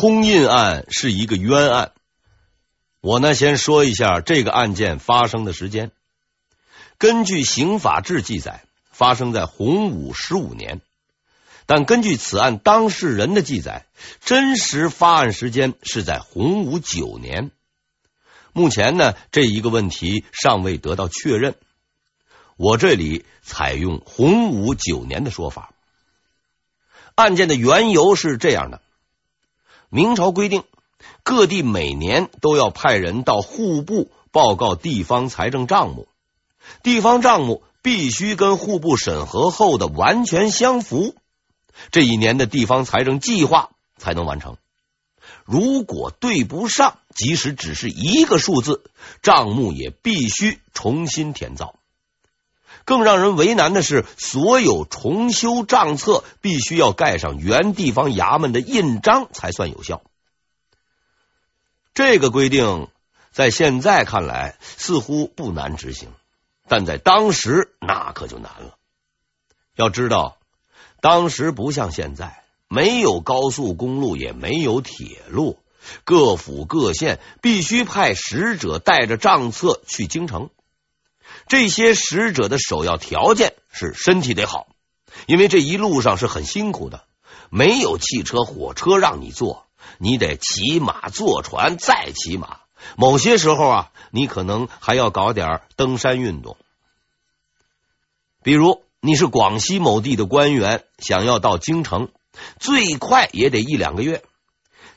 空印案是一个冤案。我呢，先说一下这个案件发生的时间。根据刑法志记载，发生在洪武十五年，但根据此案当事人的记载，真实发案时间是在洪武九年。目前呢，这一个问题尚未得到确认。我这里采用洪武九年的说法。案件的缘由是这样的：明朝规定，各地每年都要派人到户部报告地方财政账目，地方账目必须跟户部审核后的完全相符，这一年的地方财政计划才能完成。如果对不上，即使只是一个数字，账目也必须重新填造。更让人为难的是，所有重修账册必须要盖上原地方衙门的印章才算有效。这个规定在现在看来似乎不难执行，但在当时那可就难了。要知道，当时不像现在。没有高速公路，也没有铁路，各府各县必须派使者带着账册去京城。这些使者的首要条件是身体得好，因为这一路上是很辛苦的，没有汽车、火车让你坐，你得骑马、坐船再骑马。某些时候啊，你可能还要搞点登山运动，比如你是广西某地的官员，想要到京城。最快也得一两个月，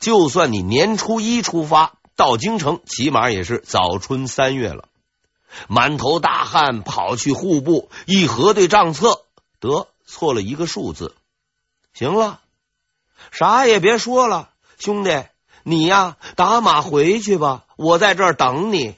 就算你年初一出发到京城，起码也是早春三月了。满头大汗跑去户部一核对账册，得错了一个数字。行了，啥也别说了，兄弟，你呀打马回去吧，我在这儿等你。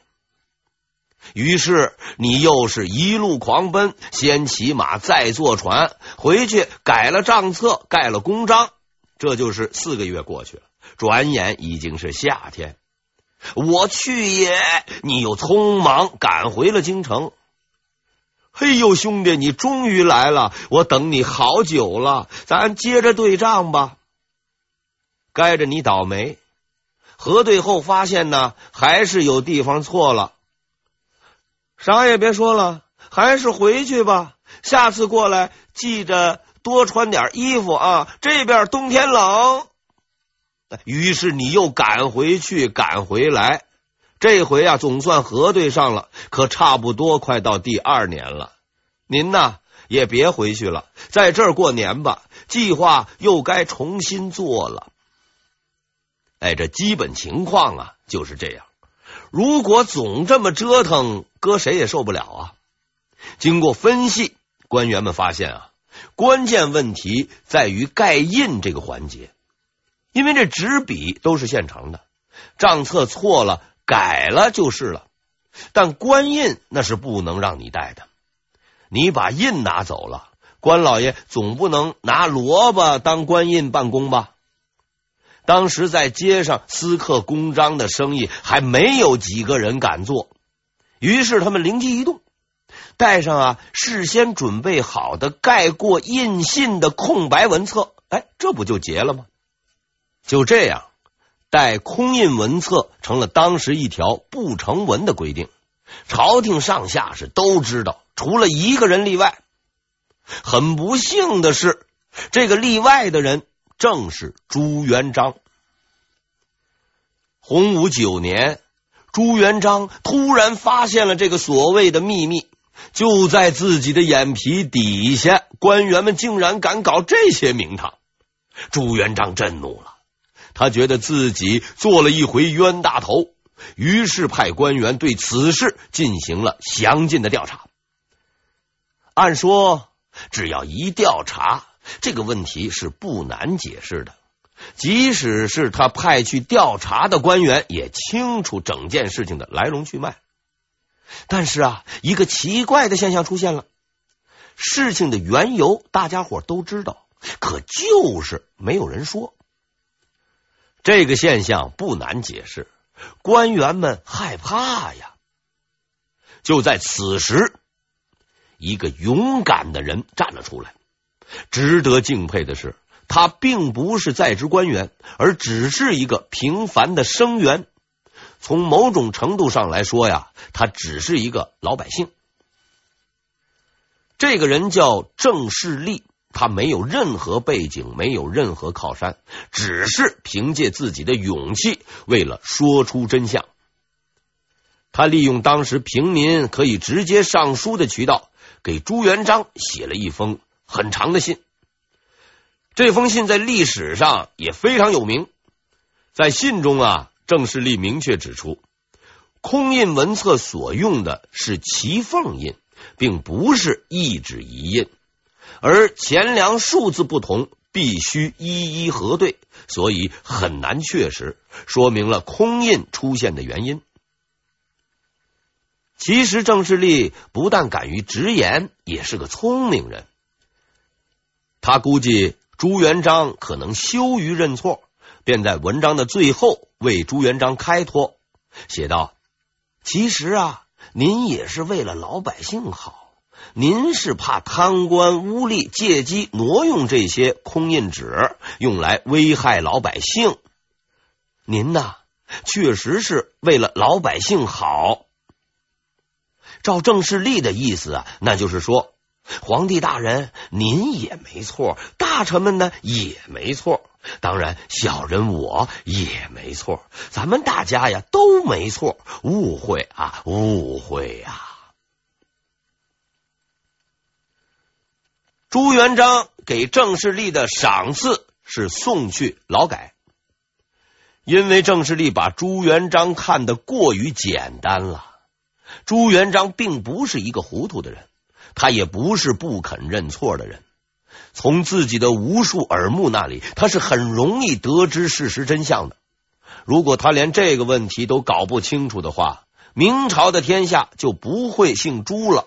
于是你又是一路狂奔，先骑马，再坐船回去，改了账册，盖了公章。这就是四个月过去了，转眼已经是夏天。我去也，你又匆忙赶回了京城。嘿呦，兄弟，你终于来了，我等你好久了，咱接着对账吧。该着你倒霉，核对后发现呢，还是有地方错了。啥也别说了，还是回去吧。下次过来记着多穿点衣服啊，这边冬天冷。于是你又赶回去，赶回来。这回啊，总算核对上了，可差不多快到第二年了。您呢，也别回去了，在这儿过年吧。计划又该重新做了。哎，这基本情况啊，就是这样。如果总这么折腾，搁谁也受不了啊！经过分析，官员们发现啊，关键问题在于盖印这个环节，因为这纸笔都是现成的，账册错了改了就是了，但官印那是不能让你带的。你把印拿走了，官老爷总不能拿萝卜当官印办公吧？当时在街上私刻公章的生意还没有几个人敢做，于是他们灵机一动，带上啊事先准备好的盖过印信的空白文册，哎，这不就结了吗？就这样，带空印文册成了当时一条不成文的规定，朝廷上下是都知道，除了一个人例外。很不幸的是，这个例外的人。正是朱元璋。洪武九年，朱元璋突然发现了这个所谓的秘密，就在自己的眼皮底下，官员们竟然敢搞这些名堂。朱元璋震怒了，他觉得自己做了一回冤大头，于是派官员对此事进行了详尽的调查。按说，只要一调查。这个问题是不难解释的，即使是他派去调查的官员也清楚整件事情的来龙去脉。但是啊，一个奇怪的现象出现了，事情的缘由大家伙都知道，可就是没有人说。这个现象不难解释，官员们害怕呀。就在此时，一个勇敢的人站了出来。值得敬佩的是，他并不是在职官员，而只是一个平凡的生员。从某种程度上来说呀，他只是一个老百姓。这个人叫郑士立，他没有任何背景，没有任何靠山，只是凭借自己的勇气，为了说出真相。他利用当时平民可以直接上书的渠道，给朱元璋写了一封很长的信。这封信在历史上也非常有名。在信中啊，郑士立明确指出，空印文册所用的是骑缝印，并不是一纸一印，而钱粮数字不同，必须一一核对，所以很难确实，说明了空印出现的原因。其实郑士立不但敢于直言，也是个聪明人。他估计朱元璋可能羞于认错，便在文章的最后为朱元璋开脱，写道：“其实啊，您也是为了老百姓好，您是怕贪官污吏借机挪用这些空印纸，用来危害老百姓。您呐，确实是为了老百姓好。”照郑士立的意思啊，那就是说，皇帝大人您也没错，大臣们呢也没错，当然小人我也没错，咱们大家呀都没错，误会啊，误会啊！朱元璋给郑士力的赏赐是送去劳改，因为郑士力把朱元璋看得过于简单了。朱元璋并不是一个糊涂的人，他也不是不肯认错的人。从自己的无数耳目那里，他是很容易得知事实真相的。如果他连这个问题都搞不清楚的话，明朝的天下就不会姓朱了。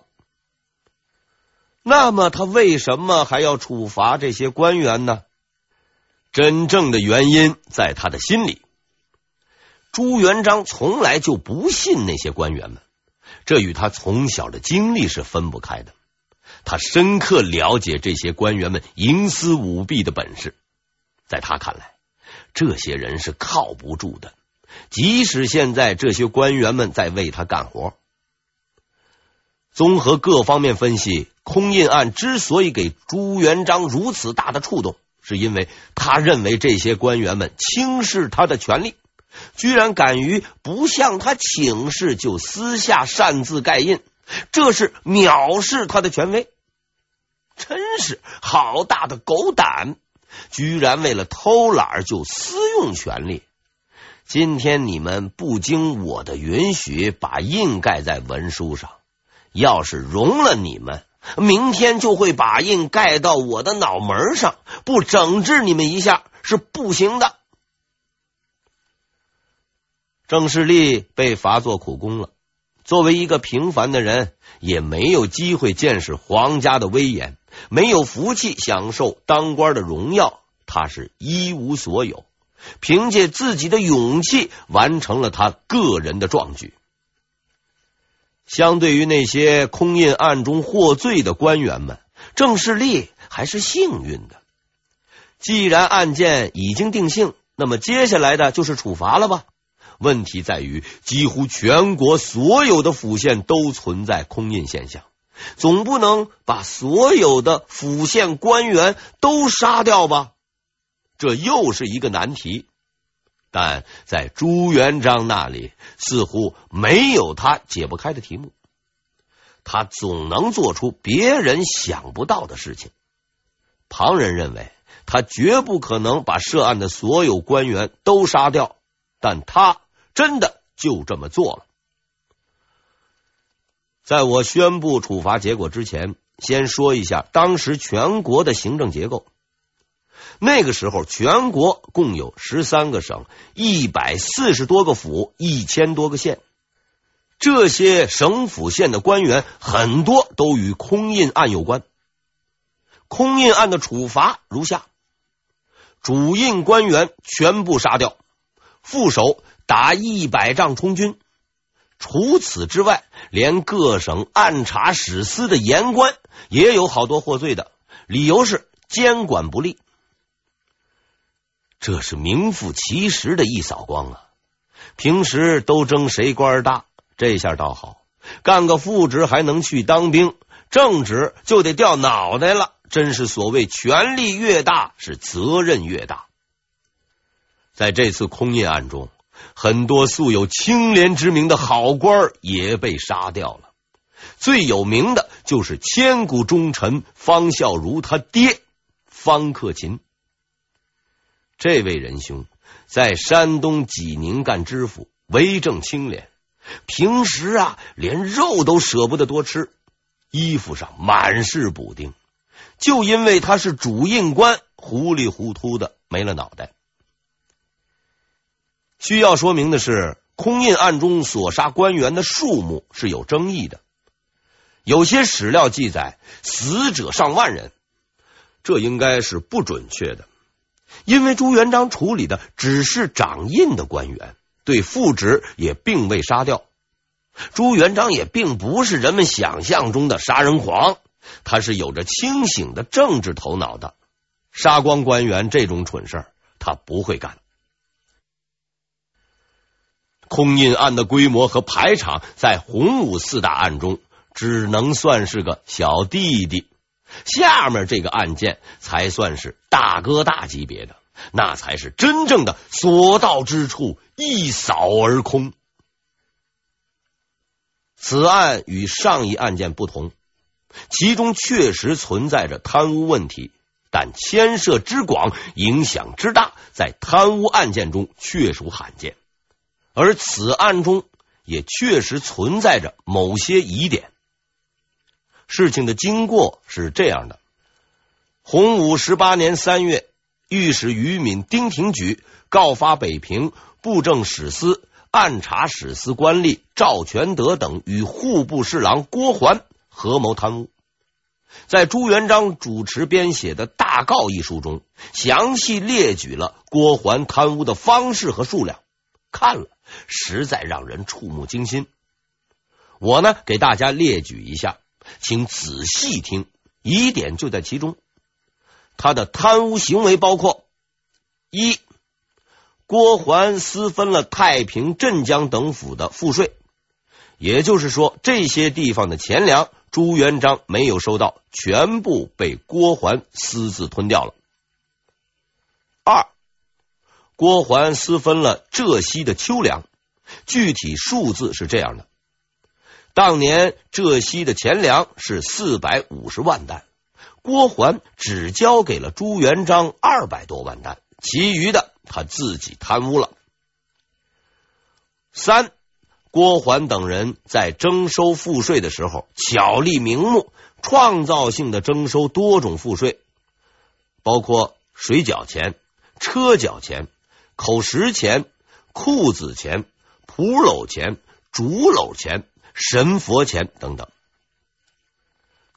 那么，他为什么还要处罚这些官员呢？真正的原因在他的心里。朱元璋从来就不信那些官员们。这与他从小的经历是分不开的。他深刻了解这些官员们营私舞弊的本事，在他看来，这些人是靠不住的。即使现在这些官员们在为他干活，综合各方面分析，空印案之所以给朱元璋如此大的触动，是因为他认为这些官员们轻视他的权力。居然敢于不向他请示就私下擅自盖印，这是藐视他的权威，真是好大的狗胆！居然为了偷懒就私用权力。今天你们不经我的允许把印盖在文书上，要是容了你们，明天就会把印盖到我的脑门上，不整治你们一下是不行的。郑士立被罚做苦工了。作为一个平凡的人，也没有机会见识皇家的威严，没有福气享受当官的荣耀。他是一无所有，凭借自己的勇气完成了他个人的壮举。相对于那些空印案中获罪的官员们，郑士立还是幸运的。既然案件已经定性，那么接下来的就是处罚了吧？问题在于，几乎全国所有的府县都存在空印现象，总不能把所有的府县官员都杀掉吧？这又是一个难题。但在朱元璋那里，似乎没有他解不开的题目。他总能做出别人想不到的事情。旁人认为他绝不可能把涉案的所有官员都杀掉，但他。真的就这么做了。在我宣布处罚结果之前，先说一下当时全国的行政结构。那个时候，全国共有十三个省、一百四十多个府、一千多个县。这些省府县的官员很多都与空印案有关。空印案的处罚如下：主印官员全部杀掉，副手。打一百仗充军。除此之外，连各省按察使司的言官也有好多获罪的，理由是监管不力。这是名副其实的一扫光啊！平时都争谁官大，这下倒好，干个副职还能去当兵，正职就得掉脑袋了。真是所谓权力越大，是责任越大。在这次空印案中，很多素有清廉之名的好官也被杀掉了。最有名的就是千古忠臣方孝孺他爹方克勤。这位仁兄在山东济宁干知府，为政清廉，平时啊连肉都舍不得多吃，衣服上满是补丁，就因为他是主印官，糊里糊涂的没了脑袋。需要说明的是，空印案中所杀官员的数目是有争议的。有些史料记载死者上万人，这应该是不准确的，因为朱元璋处理的只是掌印的官员，对副职也并未杀掉。朱元璋也并不是人们想象中的杀人狂，他是有着清醒的政治头脑的，杀光官员这种蠢事他不会干。空印案的规模和排场，在洪武四大案中。只能算是个小弟弟，下面这个案件才算是大哥大级别的，那才是真正的所到之处一扫而空。此案与上一案件不同，其中确实存在着贪污问题，但牵涉之广、影响之大，在贪污案件中确属罕见，而此案中也确实存在着某些疑点。事情的经过是这样的：洪武十八年三月，御史于敏、丁廷举告发北平布政使司、按察使司官吏赵全德等与户部侍郎郭桓合谋贪污。在朱元璋主持编写的大告一书中，详细列举了郭桓贪污的方式和数量，看了实在让人触目惊心。我呢，给大家列举一下。请仔细听，疑点就在其中。他的贪污行为包括：一、郭桓私分了太平、镇江等府的赋税，也就是说，这些地方的钱粮，朱元璋没有收到，全部被郭桓私自吞掉了。二、郭桓私分了浙西的秋粮，具体数字是这样的。当年浙西的钱粮是四百五十万担，郭桓只交给了朱元璋二百多万担，其余的他自己贪污了。三，郭桓等人在征收赋税的时候巧立名目，创造性的征收多种赋税，包括水缴钱、车缴钱、口食钱、裤子钱、蒲篓钱、竹篓钱。神佛钱等等，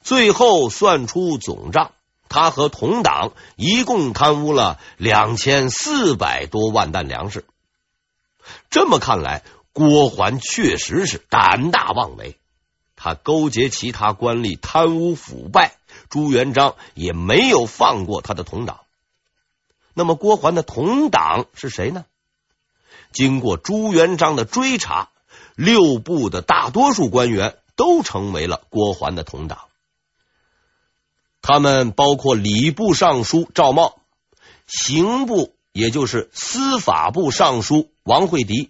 最后算出总账，他和同党一共贪污了两千四百多万担粮食。这么看来，郭桓确实是胆大妄为，他勾结其他官吏贪污腐败，朱元璋也没有放过他的同党。那么，郭桓的同党是谁呢？经过朱元璋的追查。六部的大多数官员都成为了郭桓的同党，他们包括礼部尚书赵茂、刑部也就是司法部尚书王惠迪、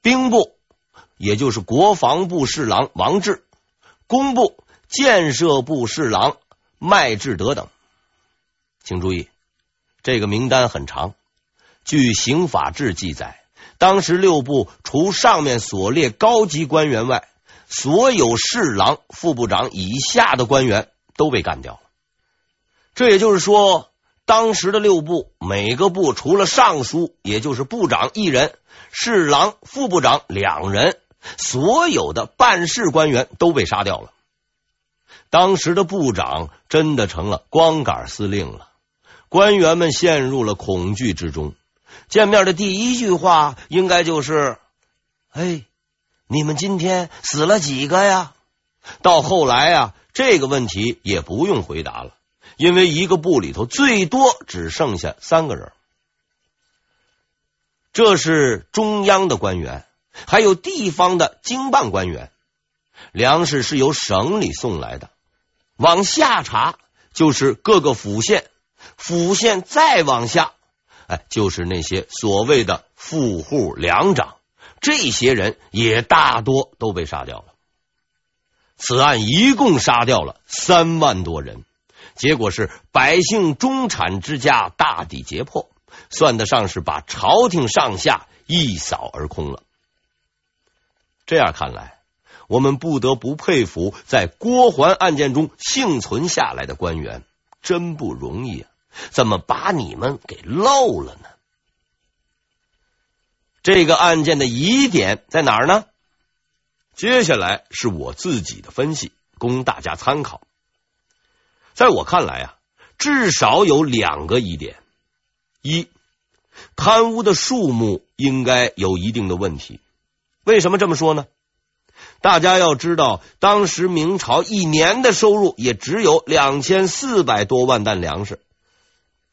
兵部也就是国防部侍郎王志、工部建设部侍郎麦志德等。请注意，这个名单很长。据刑法志记载。当时六部除上面所列高级官员外，所有侍郎、副部长以下的官员都被干掉了。这也就是说，当时的六部每个部除了尚书，也就是部长一人，侍郎、副部长两人，所有的办事官员都被杀掉了。当时的部长真的成了光杆司令了，官员们陷入了恐惧之中。见面的第一句话应该就是：“哎，你们今天死了几个呀？”到后来啊，这个问题也不用回答了，因为一个部里头最多只剩下三个人。这是中央的官员，还有地方的经办官员。粮食是由省里送来的，往下查就是各个府县，府县再往下，哎，就是那些所谓的富户粮长。这些人也大多都被杀掉了。此案一共杀掉了三万多人，结果是百姓中产之家大抵劫破，算得上是把朝廷上下一扫而空了。这样看来，我们不得不佩服在郭桓案件中幸存下来的官员，真不容易啊！怎么把你们给漏了呢？这个案件的疑点在哪儿呢？接下来是我自己的分析，供大家参考。在我看来啊，至少有两个疑点：一，贪污的数目应该有一定的问题。为什么这么说呢？大家要知道，当时明朝一年的收入也只有两千四百多万担粮食，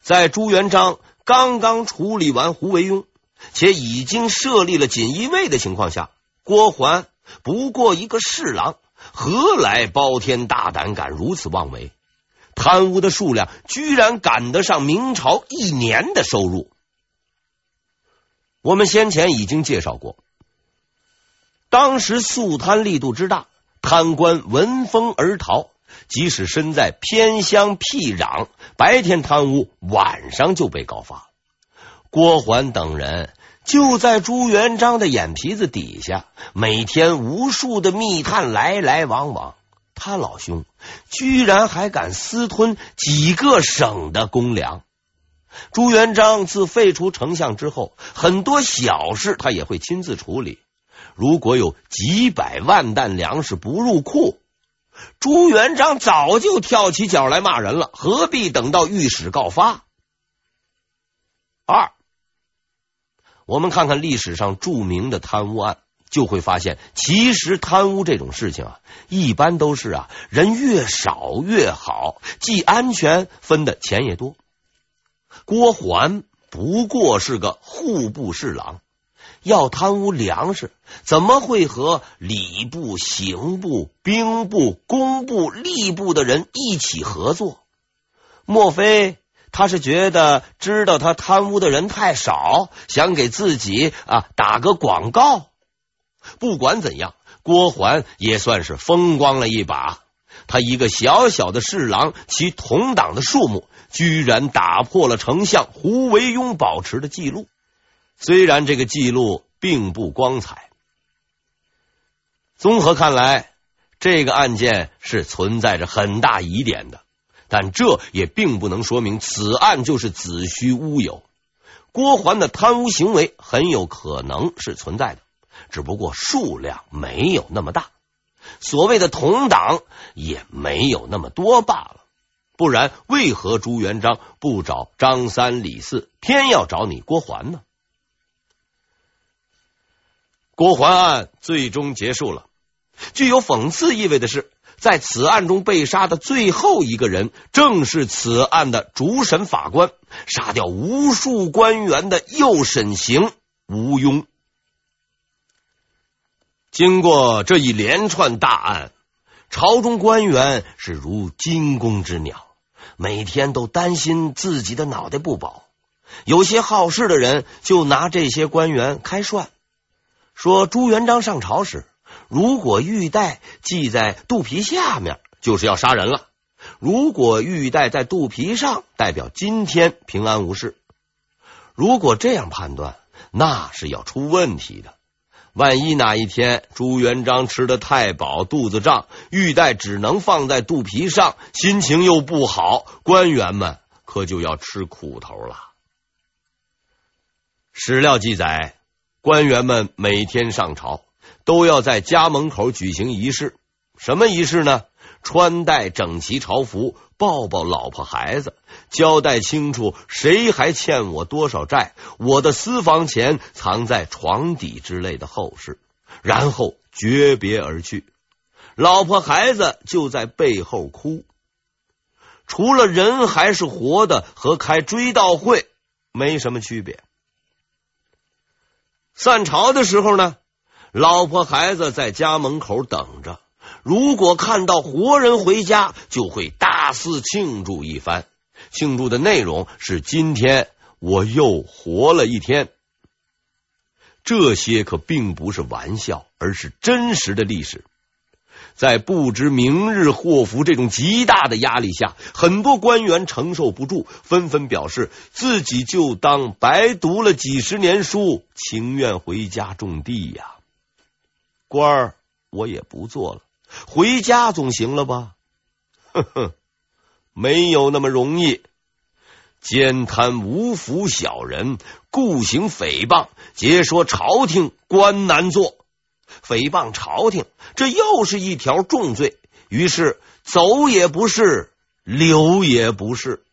在朱元璋刚刚处理完胡惟庸，且已经设立了锦衣卫的情况下，郭桓不过一个侍郎，何来包天大胆敢如此妄为？贪污的数量居然赶得上明朝一年的收入。我们先前已经介绍过，当时肃贪力度之大，贪官闻风而逃，即使身在偏乡僻壤，白天贪污，晚上就被告发。郭桓等人就在朱元璋的眼皮子底下，每天无数的密探来来往往。他老兄居然还敢私吞几个省的公粮。朱元璋自废除丞相之后，很多小事他也会亲自处理。如果有几百万担粮食不入库，朱元璋早就跳起脚来骂人了，何必等到御史告发？二。我们看看历史上著名的贪污案，就会发现，其实贪污这种事情啊，一般都是啊，人越少越好，既安全，分的钱也多。郭桓不过是个户部侍郎，要贪污粮食，怎么会和礼部、刑部、兵部、工部、吏部的人一起合作？莫非？他是觉得知道他贪污的人太少，想给自己啊打个广告。不管怎样，郭桓也算是风光了一把。他一个小小的侍郎，其同党的数目居然打破了丞相胡惟庸保持的记录。虽然这个记录并不光彩，综合看来，这个案件是存在着很大疑点的。但这也并不能说明此案就是子虚乌有。郭桓的贪污行为很有可能是存在的，只不过数量没有那么大，所谓的同党也没有那么多罢了。不然，为何朱元璋不找张三李四，偏要找你郭桓呢？郭桓案最终结束了。具有讽刺意味的是。在此案中被杀的最后一个人，正是此案的主审法官，杀掉无数官员的右审刑吴庸。经过这一连串大案，朝中官员是如惊弓之鸟，每天都担心自己的脑袋不保。有些好事的人就拿这些官员开涮，说朱元璋上朝时。如果玉带系在肚皮下面，就是要杀人了；如果玉带在肚皮上，代表今天平安无事。如果这样判断，那是要出问题的。万一哪一天朱元璋吃得太饱，肚子胀，玉带只能放在肚皮上，心情又不好，官员们可就要吃苦头了。史料记载，官员们每天上朝。都要在家门口举行仪式，什么仪式呢？穿戴整齐朝服，抱抱老婆孩子，交代清楚谁还欠我多少债，我的私房钱藏在床底之类的后事，然后诀别而去。老婆孩子就在背后哭。除了人还是活的和开追悼会没什么区别。散朝的时候呢，老婆孩子在家门口等着，如果看到活人回家，就会大肆庆祝一番。庆祝的内容是今天我又活了一天。这些可并不是玩笑，而是真实的历史。在不知明日祸福这种极大的压力下，很多官员承受不住，纷纷表示自己就当白读了几十年书，情愿回家种地呀。官儿我也不做了，回家总行了吧？呵呵，没有那么容易。奸贪无福小人，故行诽谤，皆说朝廷，官难做。诽谤朝廷，这又是一条重罪。于是走也不是，留也不是。